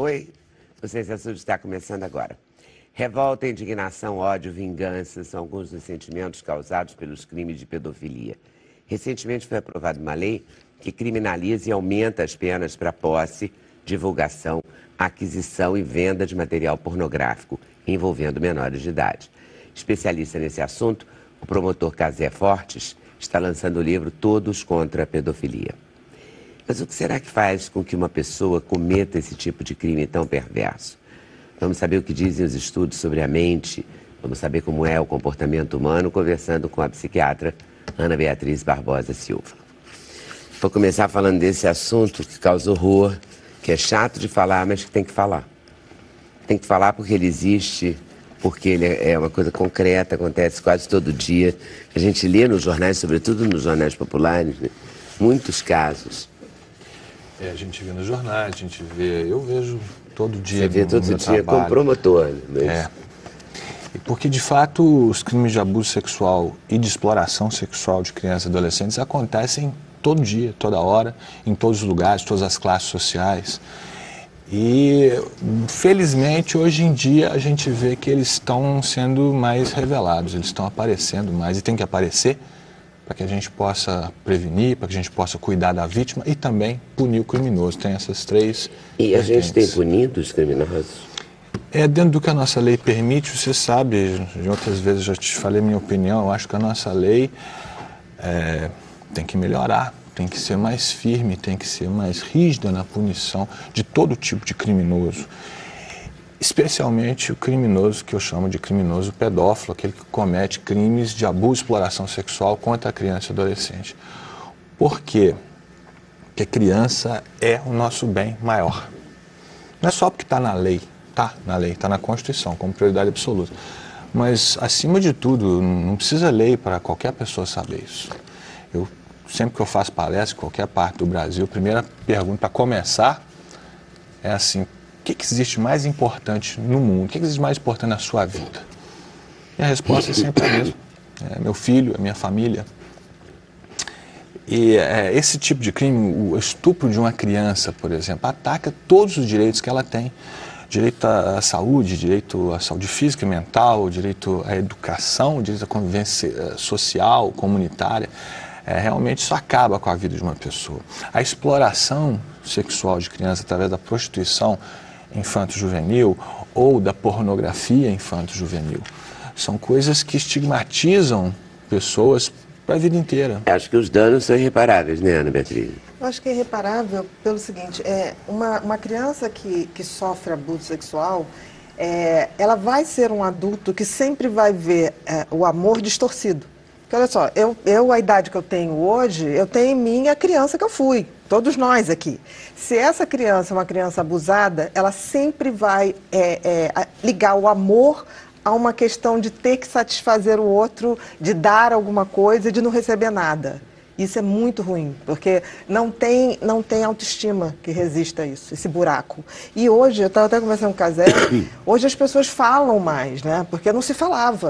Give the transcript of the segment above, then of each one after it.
Oi, o Sensação está começando agora. Revolta, indignação, ódio, vingança são alguns dos sentimentos causados pelos crimes de pedofilia. Recentemente foi aprovada uma lei que criminaliza e aumenta as penas para posse, divulgação, aquisição e venda de material pornográfico envolvendo menores de idade. Especialista nesse assunto, o promotor Casé Fortes está lançando o livro Todos contra a Pedofilia. Mas o que será que faz com que uma pessoa cometa esse tipo de crime tão perverso? Vamos saber o que dizem os estudos sobre a mente, vamos saber como é o comportamento humano, conversando com a psiquiatra Ana Beatriz Barbosa Silva. Vou começar falando desse assunto que causa horror, que é chato de falar, mas que tem que falar. Tem que falar porque ele existe, porque ele é uma coisa concreta, acontece quase todo dia. A gente lê nos jornais, sobretudo nos jornais populares, né? muitos casos é, a gente vê nos jornais, a gente vê, eu vejo todo dia. Você vê todo dia trabalho. como promotor, né? É. Porque, de fato, os crimes de abuso sexual e de exploração sexual de crianças e adolescentes acontecem todo dia, toda hora, em todos os lugares, todas as classes sociais. E, felizmente, hoje em dia a gente vê que eles estão sendo mais revelados, eles estão aparecendo mais e tem que aparecer para que a gente possa prevenir, para que a gente possa cuidar da vítima e também punir o criminoso. Tem essas três. E a gente tem punido os criminosos? É dentro do que a nossa lei permite, você sabe, de outras vezes já te falei minha opinião, eu acho que a nossa lei é, tem que melhorar, tem que ser mais firme, tem que ser mais rígida na punição de todo tipo de criminoso especialmente o criminoso que eu chamo de criminoso pedófilo, aquele que comete crimes de abuso e exploração sexual contra a criança e adolescente. Por quê? Porque a criança é o nosso bem maior. Não é só porque está na lei, está na lei, está na Constituição, como prioridade absoluta. Mas, acima de tudo, não precisa lei para qualquer pessoa saber isso. Eu, sempre que eu faço palestra em qualquer parte do Brasil, a primeira pergunta para começar é assim: que, que existe mais importante no mundo? O que, que existe mais importante na sua vida? E a resposta é sempre a mesma. É meu filho, é minha família. E é, esse tipo de crime, o estupro de uma criança, por exemplo, ataca todos os direitos que ela tem. Direito à saúde, direito à saúde física e mental, direito à educação, direito à convivência eh, social, comunitária. É, realmente isso acaba com a vida de uma pessoa. A exploração sexual de criança através da prostituição infanto-juvenil ou da pornografia infanto-juvenil. São coisas que estigmatizam pessoas para a vida inteira. Acho que os danos são irreparáveis, né, Ana Beatriz? Eu acho que é irreparável pelo seguinte, é, uma, uma criança que, que sofre abuso sexual, é, ela vai ser um adulto que sempre vai ver é, o amor distorcido. Porque olha só, eu, eu, a idade que eu tenho hoje, eu tenho em mim a criança que eu fui todos nós aqui. Se essa criança é uma criança abusada, ela sempre vai é, é, ligar o amor a uma questão de ter que satisfazer o outro, de dar alguma coisa e de não receber nada. Isso é muito ruim, porque não tem, não tem autoestima que resista a isso, esse buraco. E hoje, eu estava até conversando com o Casé, hoje as pessoas falam mais, né? Porque não se falava.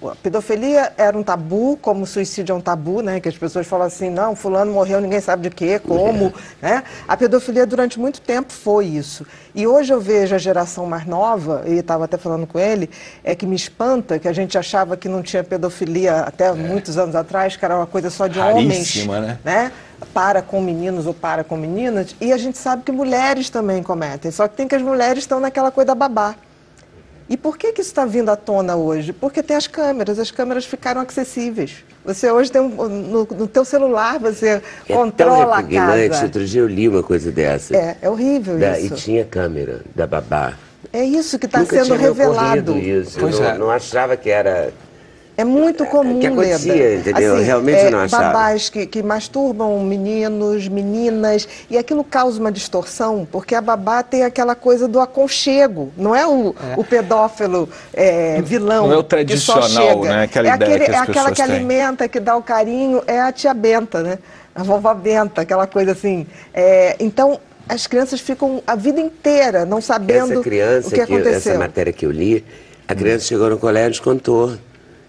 Uh, a pedofilia era um tabu, como o suicídio é um tabu, né? Que as pessoas falam assim, não, fulano morreu, ninguém sabe de quê, como, é. né? A pedofilia durante muito tempo foi isso. E hoje eu vejo a geração mais nova, e estava até falando com ele, é que me espanta, que a gente achava que não tinha pedofilia até é. muitos anos atrás, que era uma coisa só de homens, né? né? Para com meninos ou para com meninas, e a gente sabe que mulheres também cometem, só que tem que as mulheres estão naquela coisa da babá. E por que, que isso está vindo à tona hoje? Porque tem as câmeras, as câmeras ficaram acessíveis. Você hoje tem um, no, no teu celular, você é controla a casa. Outro dia eu li uma coisa dessa. É, é horrível da, isso. E tinha câmera da babá. É isso que está sendo revelado. Isso. Pois eu não, é. não achava que era é muito comum, que acontecia, Leda. entendeu? Assim, Realmente é, não achava. Babás que, que masturbam meninos, meninas, e aquilo causa uma distorção, porque a babá tem aquela coisa do aconchego, não é o, é. o pedófilo é, vilão. Não é o tradicional, né? Aquela é, aquele, é aquela que têm. alimenta, que dá o carinho, é a tia Benta, né? A vovó Benta, aquela coisa assim. É, então, as crianças ficam a vida inteira não sabendo essa criança o que aconteceu. essa matéria que eu li, a criança chegou no colégio e contou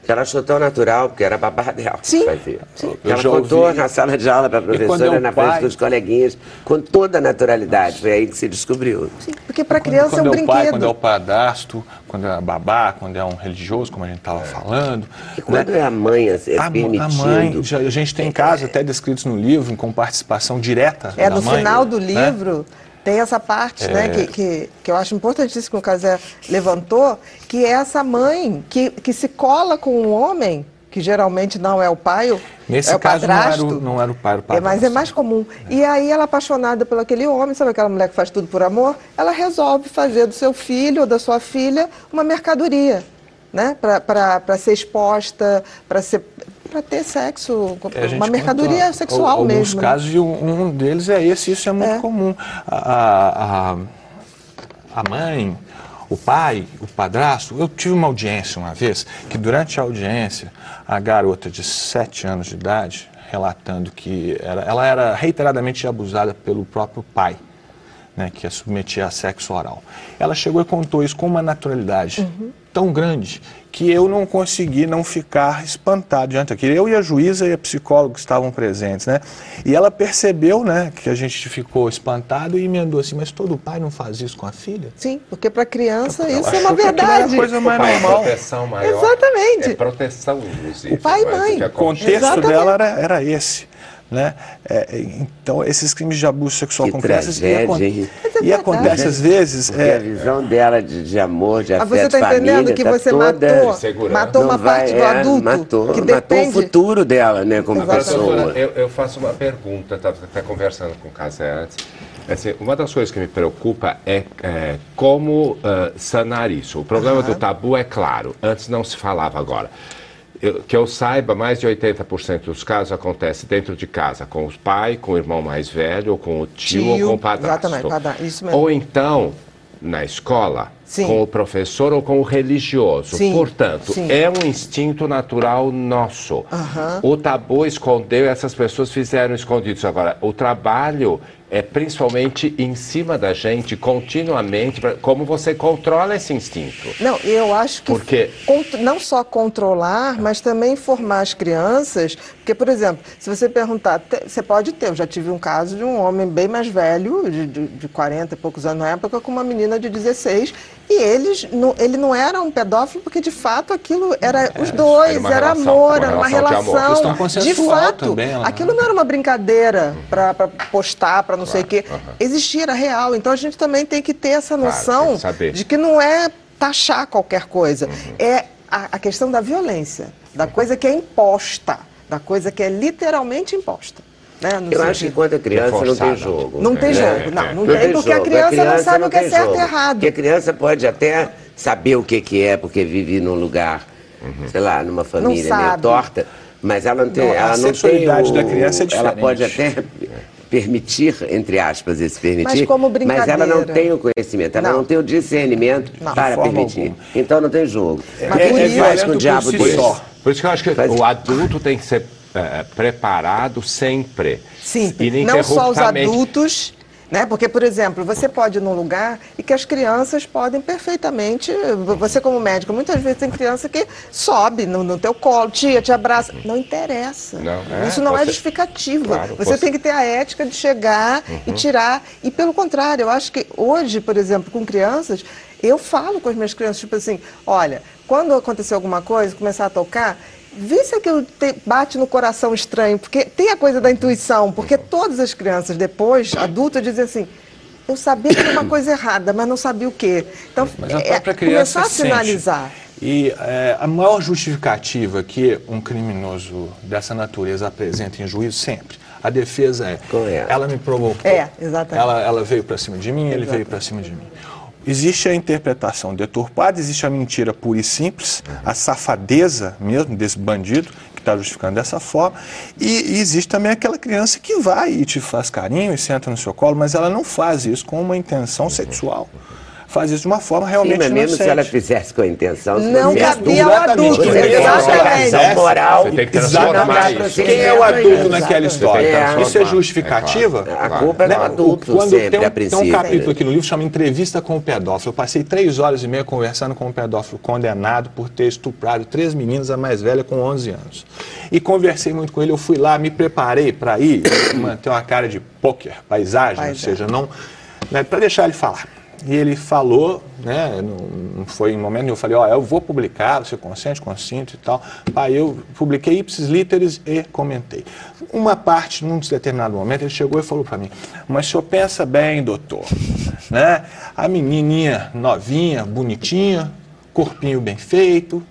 Ela achou tão natural, porque era babá dela Sim, fazia. sim. Eu Ela contou ouvi. na sala de aula para a é professora, o na pai- frente dos coleguinhas, com toda a naturalidade. Foi aí que se descobriu. Sim, porque para Quando- criança quando é um é o pai, brinquedo. quando é o padrasto, quando é a babá, quando é um religioso, como a gente estava falando. E quando né? é a mãe a ser A, permitindo... a mãe, já- a gente tem casos até descritos no livro, com participação direta É, da no mãe, final do né? Tem essa parte, né, É. que, que, que eu acho importantíssimo que o Casé levantou, que é essa mãe que, que se cola com um homem, que geralmente não é o pai, o- Nesse é o caso, não era o- padrasto. não era o pai, o É, mas é padrasto. mais comum. E aí ela apaixonada por aquele homem, sabe aquela mulher que faz tudo por amor? Ela resolve fazer do seu filho ou da sua filha uma mercadoria, né? Para ser exposta, para ser para ter sexo, É, uma mercadoria conta sexual al- alguns mesmo. né? casos e um, deles é esse, isso é muito É. comum. A, a, a- a mãe, o pai, o padrasto, eu tive uma audiência uma vez que durante a audiência a garota de 7 anos de idade relatando que era, ela era reiteradamente abusada pelo próprio pai. Né, que a submetia a sexo oral. Ela chegou e contou isso com uma naturalidade Uhum. tão grande que eu não consegui não ficar espantado diante daquilo. Eu e a juíza e a psicóloga estavam presentes, né? E ela percebeu, né, que a gente ficou espantado e emendou assim, mas todo pai não faz isso com a filha? Sim, porque para criança isso é uma verdade. coisa mais O pai é normal. proteção maior. Exatamente. É proteção, inclusive. O pai e mãe. O contexto Exatamente. dela era, era esse. Né? É, é, então, esses crimes de abuso sexual Que com crianças. e, acon- hein? É e verdade. acontece às vezes. Porque a É, visão dela de, de amor, de Mas afeto, você está família, entendendo que tá você toda... matou, matou uma vai- parte do é, adulto matou, que matou o futuro dela, né, como Exatamente. pessoa. Doutora, eu, eu faço uma pergunta, estava até conversando com o Casé antes. Assim, uma das coisas que me preocupa é, é, como ah, sanar isso. O problema do tabu é claro, antes não se falava agora. Eu- que eu saiba, mais de 80% dos casos acontece dentro de casa, com os pais, com o irmão mais velho, ou com o tio, Tio, ou com o padrasto. exatamente, padra- isso mesmo. Ou então, na escola, Sim. com o professor ou com o religioso. Sim, Portanto, sim. é um instinto natural nosso. Aham. O tabu escondeu e essas pessoas fizeram escondidos. Agora, o trabalho é principalmente em cima da gente, continuamente, como você controla esse instinto. Não, eu acho que Porque- não só controlar, mas também informar as crianças. Porque, por exemplo, se você perguntar, você pode ter, eu já tive um caso de um homem bem mais velho, de, de, de 40 e poucos anos na época, com uma menina de 16, e eles, não, ele não era um pedófilo, porque de fato aquilo era os dois, era uma era, relação, amor, era uma relação de relação. Fato, também, ela- aquilo não era uma brincadeira para postar, para não sei o quê. Existia, era real. Então a gente também tem que ter essa Claro, noção tem que de que não é taxar qualquer coisa. Uhum. É a, a questão da violência, da coisa que é imposta, da coisa que é literalmente imposta. Né? No Eu acho que sentido- quando é criança não tem jogo. Não tem É, jogo, é, não, é. não tem, porque a jogo. criança, não sabe o que é tem certo jogo. e errado. Porque a criança pode até saber o que, que é, porque vive num lugar, Uhum. sei lá, numa família meio torta, mas ela não tem. Não, a ela não tem sexualidade o- da criança é Ela diferente. pode até permitir, entre aspas, esse permitir, Mas como mas ela não brincadeira. tem o conhecimento, ela não, Não. tem o discernimento Não. para permitir. alguma. Então não tem jogo. Mas É, por é isso- faz com o diabo si. Por isso que eu acho que Faz- o adulto tem que ser eh, preparado sempre. Sim, não só os adultos, né? Porque, por exemplo, você pode ir num lugar e que as crianças podem perfeitamente. Você, como médico, muitas vezes tem criança que sobe no, no teu colo, tia, te abraça. Não interessa. Não, é, Isso não é você- justificativa. Claro, você, você- Uhum. tem que ter a ética de chegar e tirar. E pelo contrário, eu acho que hoje, por exemplo, com crianças, eu falo com as minhas crianças, tipo assim, olha, quando acontecer alguma coisa, começar a tocar. Vê se aquilo te- bate no coração estranho, porque tem a coisa da intuição, porque todas as crianças depois, adultas, dizem assim, eu sabia que era uma coisa errada, mas não sabia o quê. Então, Mas a é, própria criança começar a sente. sinalizar. E é, a maior justificativa que um criminoso dessa natureza apresenta em juízo sempre, a defesa é, é? ela me provocou. É, exatamente. Ela, ela veio para cima de mim, ele veio para cima de mim. Existe a interpretação deturpada, existe a mentira pura e simples, a safadeza mesmo desse bandido que está justificando dessa forma, e, e existe também aquela criança que vai e te faz carinho e senta no seu colo, mas ela não faz isso com uma intenção sexual. Faz isso de uma forma Sim, realmente mas mesmo se ela fizesse com a intenção, Não cabia Exatamente. adulto. Tem Exatamente. moral. Você tem que transformar isso. Quem é o adulto naquela história? tem que É. Isso é justificativa? É claro, A culpa é do claro. adulto Quando sempre, tem, um, a tem princípio. um capítulo aqui no livro chama Entrevista com o Pedófilo. Eu passei três horas e meia conversando com o pedófilo condenado por ter estuprado três meninas, a mais velha com 11 anos. E conversei muito com ele, eu fui lá, me preparei para ir, manter uma cara de poker, paisagem, ou seja, não né, para deixar ele falar. E ele falou, né, não, foi em momento nenhum, eu falei, ó, eu vou publicar, você consente, consinto e tal. Aí eu publiquei ipsis literis e comentei. Uma parte, num determinado momento, ele chegou e falou para mim, mas o senhor pensa bem, doutor, né, a menininha novinha, bonitinha, corpinho bem feito,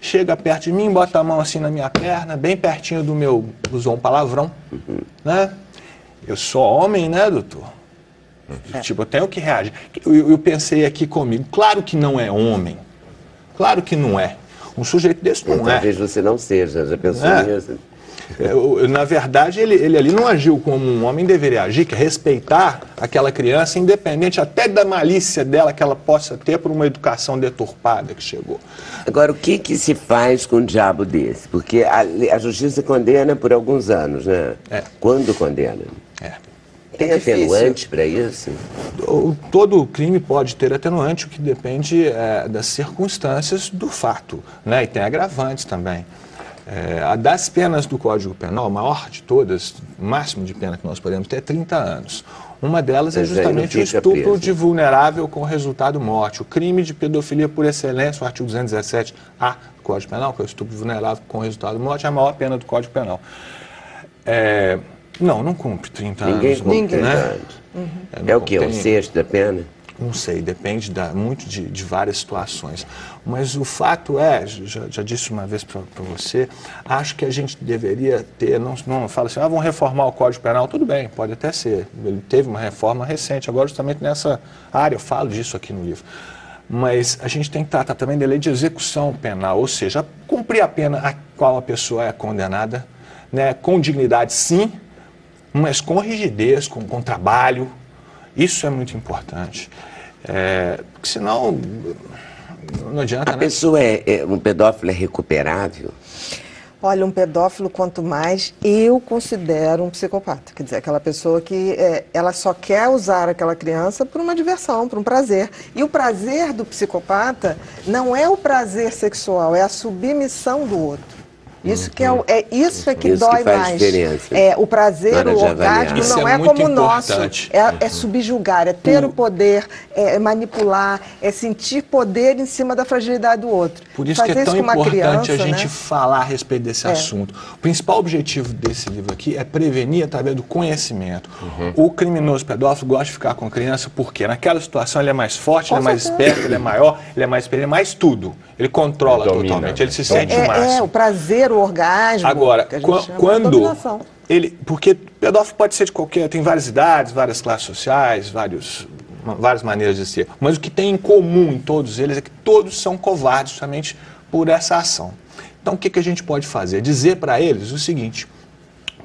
chega perto de mim, bota a mão assim na minha perna, bem pertinho do meu, usou um palavrão, né, eu sou homem, né, doutor? Tipo, eu tenho que reagir. Eu, eu pensei aqui comigo, claro que não é homem. Claro que não é. Um sujeito desse não é. Talvez você não seja, já pensou É. nisso? Eu- eu- na verdade, ele, ele ali não agiu como um homem deveria agir, que é respeitar aquela criança, independente até da malícia dela que ela possa ter por uma educação deturpada que chegou. Agora, o que, que se faz com um diabo desse? Porque a, a justiça condena por alguns anos, né? É. Quando condena? É. Tem É atenuante para isso? Todo crime pode ter atenuante, o que depende é, das circunstâncias do fato, né? E tem agravantes também. É, a das penas do Código Penal, a maior de todas, o máximo de pena que nós podemos ter é 30 anos. Uma delas é Mas justamente o estupro preso. de vulnerável com resultado morte. O crime de pedofilia por excelência, o artigo 217A do Código Penal, que é o estupro vulnerável com resultado morte, é a maior pena do Código Penal. É, não, não cumpre 30 Ninguém anos. cumpre Ninguém. 30 né? anos. não É o quê? Um sexto da pena? não sei, depende da- muito de, de várias situações. Mas o fato é, já, já disse uma vez para você, acho que a gente deveria ter, não, não fala assim, ah, vamos reformar o Código Penal, tudo bem, pode até ser. Ele teve uma reforma recente, agora justamente nessa área, eu falo disso aqui no livro. Mas a gente tem que tratar também da lei de execução penal, ou seja, cumprir a pena a qual a pessoa é condenada, né, com dignidade sim, mas com rigidez, com, com trabalho. Isso é muito importante. É, porque senão não adianta, A né? pessoa é, é- um pedófilo é recuperável? Olha, um pedófilo, quanto mais, eu considero um psicopata. Quer dizer, aquela pessoa que é, ela só quer usar aquela criança por uma diversão, por um prazer. E o prazer do psicopata não é o prazer sexual, é a submissão do outro. Isso que é, o- é isso é que Isso que dói faz mais. diferença. É, o prazer, o orgasmo Isso não é é, como o nosso. É, é subjugar, é ter o poder, é, é manipular, é sentir poder em cima da fragilidade do outro. Por isso que Fazer é tão importante a criança, gente né? falar a respeito desse É. assunto. O principal objetivo desse livro aqui é prevenir através do conhecimento. Uhum. O criminoso pedófilo gosta de ficar com a criança porque naquela situação ele é mais forte, Com ele é mais certeza. esperto, ele é maior, ele é mais experiente, ele é mais tudo. Ele controla Ele domina, totalmente, ele se né? sente o É, máximo. é, o prazer, o orgasmo. Agora, que a gente qua- chama de quando ele, porque pedófilo pode ser de qualquer, tem várias idades, várias classes sociais, vários, várias maneiras de ser. Mas o que tem em comum em todos eles é que todos são covardes justamente por essa ação. Então, o que, que a gente pode fazer? Dizer para eles o seguinte: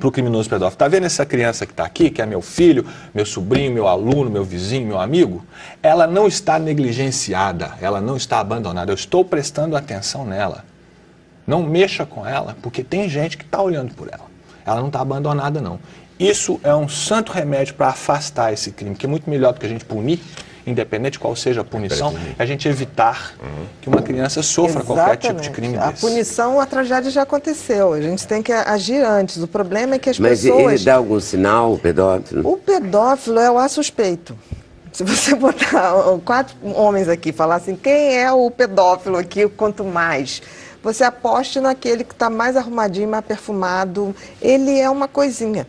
para o criminoso pedófilo, tá vendo essa criança que está aqui, que é meu filho, meu sobrinho, meu aluno, meu vizinho, meu amigo? Ela não está negligenciada, ela não está abandonada. Eu estou prestando atenção nela. Não mexa com ela, porque tem gente que está olhando por ela. Ela não está abandonada, não. Isso é um santo remédio para afastar esse crime, que é muito melhor do que a gente punir, independente de qual seja a punição, é a gente evitar que uma criança sofra qualquer tipo de crime A desse. punição, a tragédia já aconteceu. A gente tem que agir antes. O problema é que as Mas pessoas. ele dá algum sinal, o pedófilo? O pedófilo é o assuspeito. Se você botar quatro homens aqui e falar assim, quem é o pedófilo aqui, quanto mais, você aposte naquele que está mais arrumadinho, mais perfumado. Ele é uma coisinha.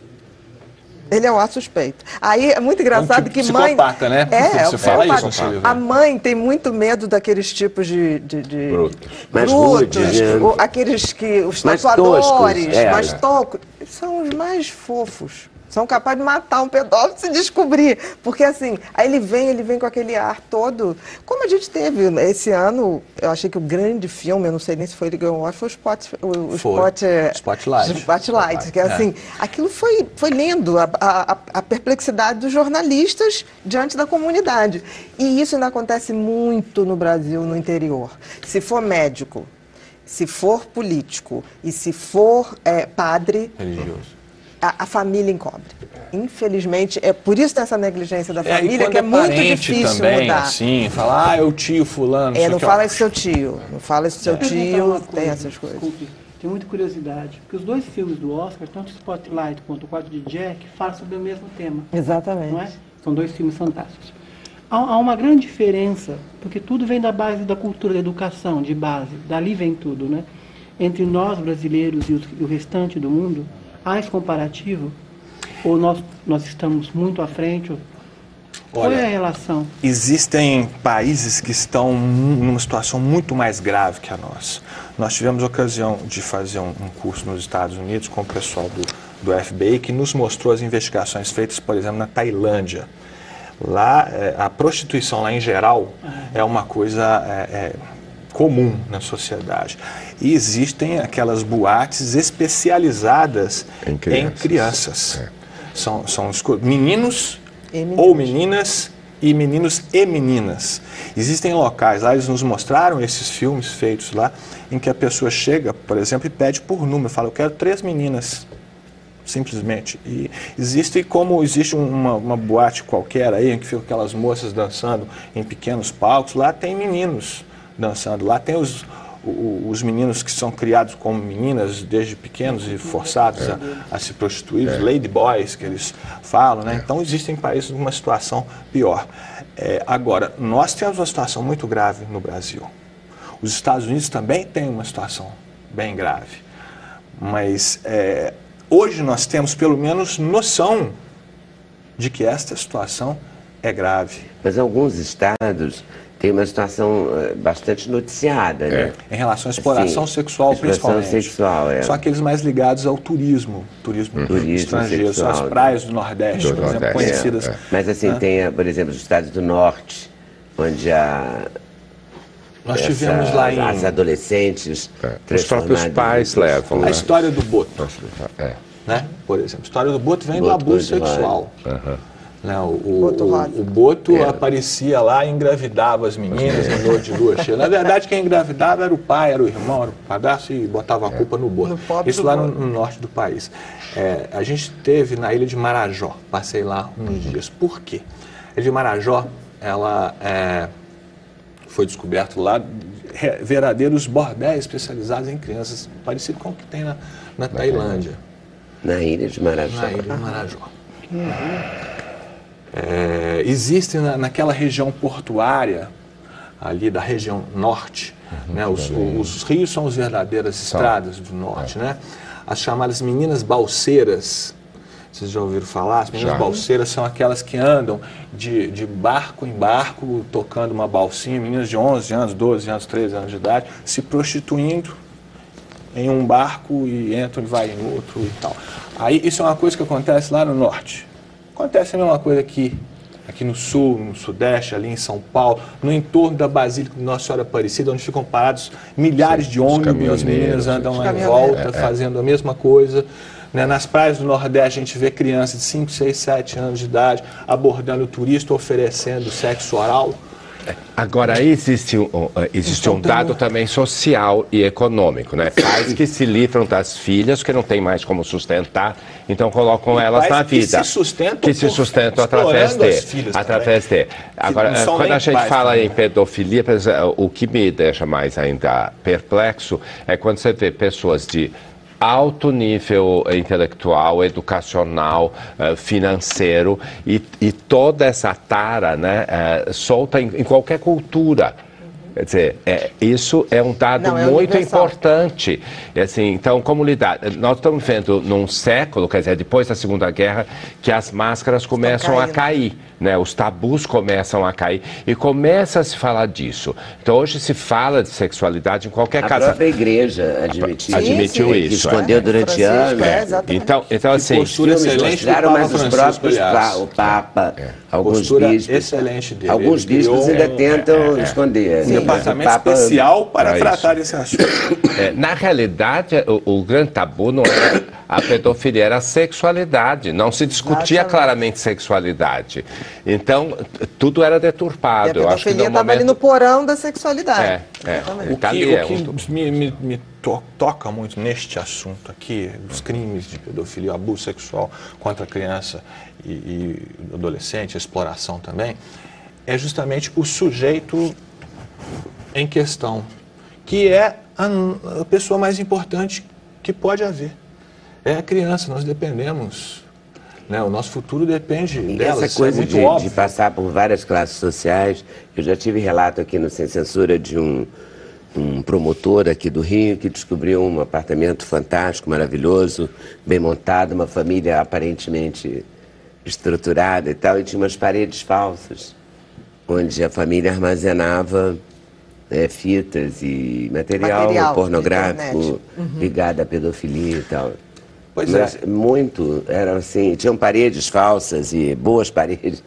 Ele é o suspeito. Aí é muito engraçado tipo que mãe. psicopata, né? É, é Você o fala isso. A mãe tem muito medo daqueles tipos de. de, de Brutos. Mais brutos, rudes, o- aqueles que. os Mais tatuadores, toscos, é. mais tocos. São os mais fofos. São capazes de matar um pedófilo se descobrir. Porque assim, aí ele vem, ele vem com aquele ar todo. Como a gente teve esse ano, eu achei que o grande filme, eu não sei nem se foi ele ganhou foi o Spot, o, Spot, Spotlight. Spotlight, que é assim, é. aquilo foi, foi lindo, a, a, a perplexidade dos jornalistas diante da comunidade. E isso ainda acontece muito no Brasil, no interior. Se for médico, se for político e se for é, padre. Religioso a, a, família encobre. Infelizmente, é por isso essa negligência da é, família que é, é muito difícil também, mudar. Assim, falar, ah, é o tio fulano. É, não fala esse seu tio, não fala esse seu tio, tem essas coisas. Desculpe, tenho muita curiosidade, porque os dois filmes do Oscar, tanto Spotlight quanto o quadro de Jack, falam sobre o mesmo tema. Exatamente. Não é? São dois filmes fantásticos. Há, há uma grande diferença, porque tudo vem da base da cultura, da educação, de base, dali vem tudo, né? Entre nós brasileiros e, e o restante do mundo, Há esse comparativo? Ou nós, nós estamos muito à frente? Qual Olha, é a relação? Existem países que estão numa situação muito mais grave que a nossa. Nós tivemos a ocasião de fazer um, um curso nos Estados Unidos com o pessoal do, do FBI que nos mostrou as investigações feitas, por exemplo, na Tailândia. Lá, é, a prostituição lá em geral é uma coisa é, é, comum na sociedade. E existem aquelas boates especializadas em crianças. Em crianças. É. São, são meninos ou meninas e meninos e meninas. Existem locais lá, eles nos mostraram esses filmes feitos lá, em que a pessoa chega, por exemplo, e pede por número, fala, eu quero três meninas, simplesmente. E existe, como existe uma, uma boate qualquer aí, em que ficam aquelas moças dançando em pequenos palcos, lá tem meninos dançando. Lá tem os, os meninos que são criados como meninas desde pequenos e forçados é. a, a, se prostituir, é. os lady boys que eles falam, né? É. Então existem países numa situação pior. É, agora, nós temos uma situação muito grave no Brasil. Os Estados Unidos também têm uma situação bem grave. Mas é, hoje nós temos pelo menos noção de que esta situação é grave. Mas alguns estados tem uma situação eh, bastante noticiada, né? É. Em relação à exploração assim, sexual, exploração principalmente. sexual, é. São aqueles mais ligados ao turismo, turismo, uhum. turismo estrangeiro, são as praias do Nordeste, do por Nordeste, exemplo, conhecidas. É, é. Mas assim, né? tem, por exemplo, os estados do Norte, onde a nós Essa, tivemos lá em. As adolescentes. É. Os próprios pais levam. A né? história do Boto. É. Né? Por exemplo, a história do Boto vem Boto do abuso sexual. Uhum. Né? O, Boto, o, o Boto é. aparecia lá e engravidava as meninas em noite de lua cheia. Na verdade, quem engravidava era o pai, era o irmão, era o padrasto e botava a é. culpa no Boto. Isso lá no, no, norte do país. É, a gente teve na ilha de Marajó, passei lá uns uhum. dias. Por quê? A ilha de Marajó, ela é, foi descoberto lá verdadeiros bordéis especializados em crianças, parecido com o que tem na, na Tailândia. Na ilha de Marajó. Na ilha de Marajó. Uhum é, existem na, naquela região portuária, ali da região norte, uhum, né, os, os, rios são as verdadeiras são. estradas do norte, é. né? As chamadas meninas balseiras, vocês já ouviram falar? As meninas já. balseiras são aquelas que andam de, de barco em barco, tocando uma balsinha, meninas de 11 anos, 12 anos, 13 anos de idade, se prostituindo em um barco e entram e vai em outro e tal. Aí isso é uma coisa que acontece lá no norte. Acontece a mesma coisa aqui, aqui no sul, no sudeste, ali em São Paulo, no entorno da Basílica de Nossa Senhora Aparecida, onde ficam parados milhares Sim, de ônibus, as meninas andam lá em volta, é, é. fazendo a mesma coisa. Né? Nas praias do Nordeste, a gente vê crianças de 5, 6, 7 anos de idade abordando o turista, oferecendo sexo oral. Agora, existe um, existe um dado também social e econômico, né? Pais que se livram das filhas, que não tem mais como sustentar, então colocam e elas na vida. Que se sustentam, que se sustentam através de. Através de. Agora, quando a gente fala também. em pedofilia, o que me deixa mais ainda perplexo é quando você vê pessoas de alto nível intelectual, educacional, uh, financeiro e, e, toda essa tara né, uh, solta em, em, qualquer cultura. Quer dizer, é, isso é um dado Não, é muito universal. importante. E, assim, então, comunidade, nós estamos vendo num século, quer dizer, depois da Segunda Guerra, que as máscaras começam a cair, né? Os tabus começam a cair e começa a se falar disso. Então, hoje se fala de sexualidade em qualquer A casa. própria igreja admitiu, Admitiu sim. isso, escondeu é. durante Francisco, anos. é, exatamente. Então, então assim, postura excelente do Papa mas os próprios pa- o Papa, alguns Postura bispos, excelente dele. alguns criou ainda um- tentam esconder. Um né? Departamento O Papa- especial para Para tratar esse assunto. É, na realidade, o, o grande tabu não era a pedofilia, era a sexualidade. Não se discutia Exatamente. claramente sexualidade. Então, tudo era E a deturpado. Eu acho que pedofilia no estava ali no momento... porão da sexualidade. É, é. Exatamente. O Tá que, ali, é o que um- me, me- me to- toca muito neste assunto aqui, dos crimes de pedofilia, abuso sexual contra a criança e, e adolescente, exploração também, é justamente o sujeito em questão, que é a, pessoa mais importante que pode haver. É a criança, nós dependemos. Né? O nosso futuro depende E dela. essa isso coisa é de, de passar por várias classes sociais, eu já tive relato aqui no Sem Censura de um, um promotor aqui do Rio que descobriu um apartamento fantástico, maravilhoso, bem montado, uma família aparentemente estruturada e tal, e tinha umas paredes falsas, onde a família armazenava eh, fitas e material, Material pornográfico internet. ligado à pedofilia e tal. Pois Mas é. Muito, eram assim, tinham paredes falsas e boas paredes.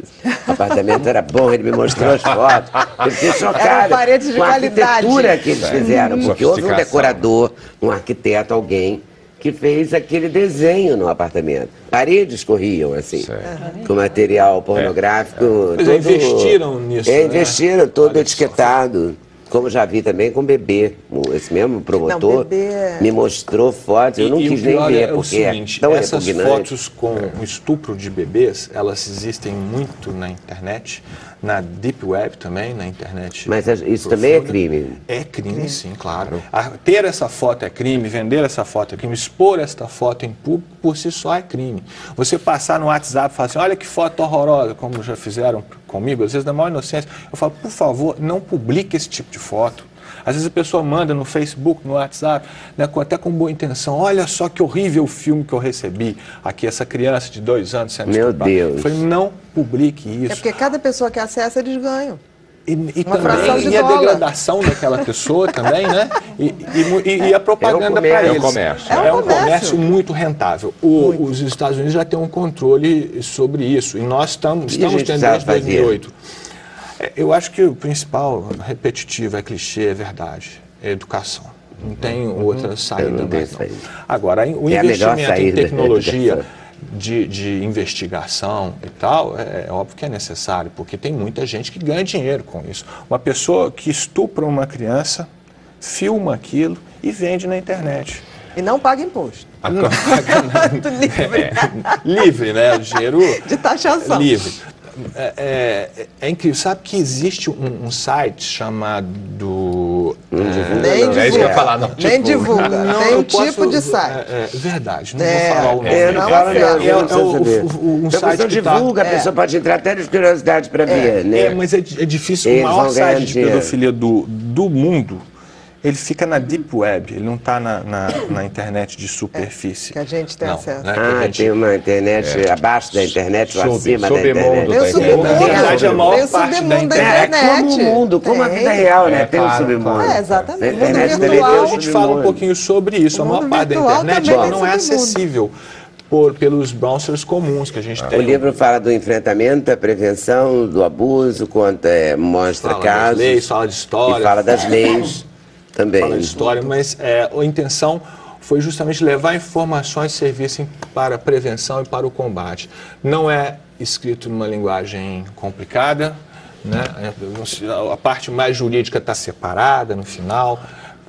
O apartamento era bom, ele me mostrou as fotos. Eu fiquei chocado Eram paredes de com a qualidade. arquitetura que eles fizeram, porque houve um decorador, um arquiteto, alguém que fez aquele desenho no apartamento. Paredes corriam assim, Certo. com material pornográfico. Eles todo- investiram nisso, É, né? investiram, todo Olha só. etiquetado. Como já vi também com bebê. O- Esse mesmo promotor bebê é- me mostrou fotos, eu não E- quis nem pior ver, é porque seguinte, é tão essas repugnante. fotos com o estupro de bebês, elas existem muito na internet, na deep web também, na internet. Mas isso também é profunda. crime? É crime, sim, claro. A- ter essa foto é crime, vender essa foto é crime, expor esta foto em público por si só é crime. Você passar no WhatsApp e falar assim, olha que foto horrorosa, como já fizeram comigo, às vezes na maior inocência, eu falo, por favor, não publique esse tipo de foto. Às vezes a pessoa manda no Facebook, no WhatsApp, né, com- até com boa intenção. Olha só que horrível o filme que eu recebi. Aqui, essa criança de dois anos sendo Meu estuprada. Deus. Eu falei, não publique isso. É porque cada pessoa que acessa, eles ganham. E, e também de e a degradação daquela pessoa também, né? E, e e- e a propaganda comércio. para É um eles. comércio. É, É um um comércio comércio. muito rentável. O- os Estados Unidos já têm um controle sobre isso. E nós estamos, a estamos tendo desde fazer? 2008. É, Eu acho que o principal, repetitivo, é clichê, é verdade. É educação. Não tem outra saída Uhum. não mais saída. Agora, o É investimento em saída, tecnologia de, de investigação e tal, é, é óbvio que é necessário, porque tem muita gente que ganha dinheiro com isso. Uma pessoa que estupra uma criança, filma aquilo e vende na internet. E não paga imposto. A- Muito livre. livre, né? O dinheiro De taxação. livre. É, é- é incrível. Sabe que existe um, um site chamado. é, Nem não, divulga. é isso que eu ia falar, não Nem divulga. Não, Tem um tipo posso- de site. É, é verdade, não É, vou falar o nome. É, não Não acessa. não, É, não é um Então site que tá- divulga, a pessoa pode entrar até de curiosidade para ver, né? É, mas é, di- é difícil. Eles o maior site de pedofilia do, do mundo, ele fica na deep web, ele não está na, na, na internet de superfície. que a gente tem Não, acesso. né, a Ah, gente- tem uma internet abaixo da internet ou acima da submundo internet. Tem o da submundo. Na verdade, a maior Tem o parte da submundo da internet- É, como o mundo, como a vida real, né? É, tem o claro, submundo. É, exatamente. Na internet virtual. a gente fala um pouquinho sobre isso. A maior parte da internet ela não é acessível por, pelos browsers comuns que a gente tem. O livro fala do enfrentamento, da prevenção, do abuso, conta, é, mostra Fala das casos. leis, fala de história. E fala das leis também. fala de história, mas é, a intenção foi justamente levar informações que servissem para a prevenção e para o combate. Não é escrito numa linguagem complicada, né? a parte mais jurídica está separada no final,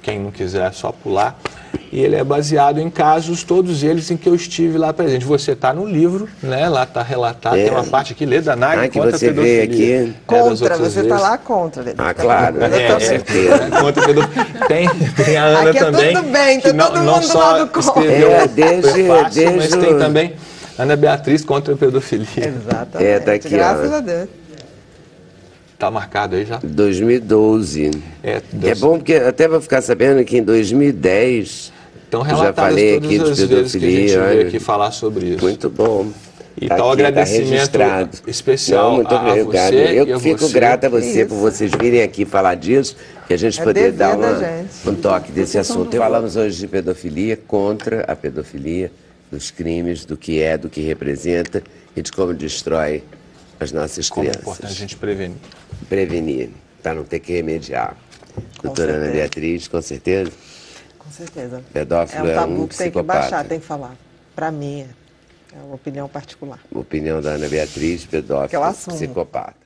quem não quiser é só pular. E ele é baseado em casos, todos eles em que eu estive lá presente. Você está no livro, né? lá está relatado, É. tem uma parte aqui, lê da NAG Ah, que contra a você vê pedofilia. aqui. É, Contra, você está lá contra. Ah, claro. Eu É, com certeza. Né, contra a pedofilia. Tem, tem a Ana Aqui é também. tudo bem, que tá todo mundo do só lado contra. É, o desde- prefácio, mas desde tem também Ana Beatriz contra a pedofilia. Exatamente. É, tá aqui, Graças ó. a Deus. Está marcado aí já? 2012. É, É bom porque até vou ficar sabendo que em 2010 Então, eu já falei todas aqui de as vezes que a gente pedofilia. veio olha. aqui falar sobre isso. Muito bom. E Tá tá o aqui, tá agradecimento registrado. especial Não, muito a- a obrigado. você Eu e a fico você. grata a você Isso. por vocês virem aqui falar disso, que a gente É poder dar da uma- gente. um toque desse assunto. Falamos hoje de pedofilia, contra a pedofilia, dos crimes, do que é, do que representa e de como destrói as nossas Como é crianças. importante a gente prevenir. Prevenir, para não ter que remediar. Doutora Ana certeza. Beatriz, com certeza. Com certeza. Pedófilo é é um tabu um que tem que psicopata. baixar, tem que falar. Para mim, é uma opinião particular. Opinião da Ana Beatriz, Que eu pedófilo, assumo. psicopata.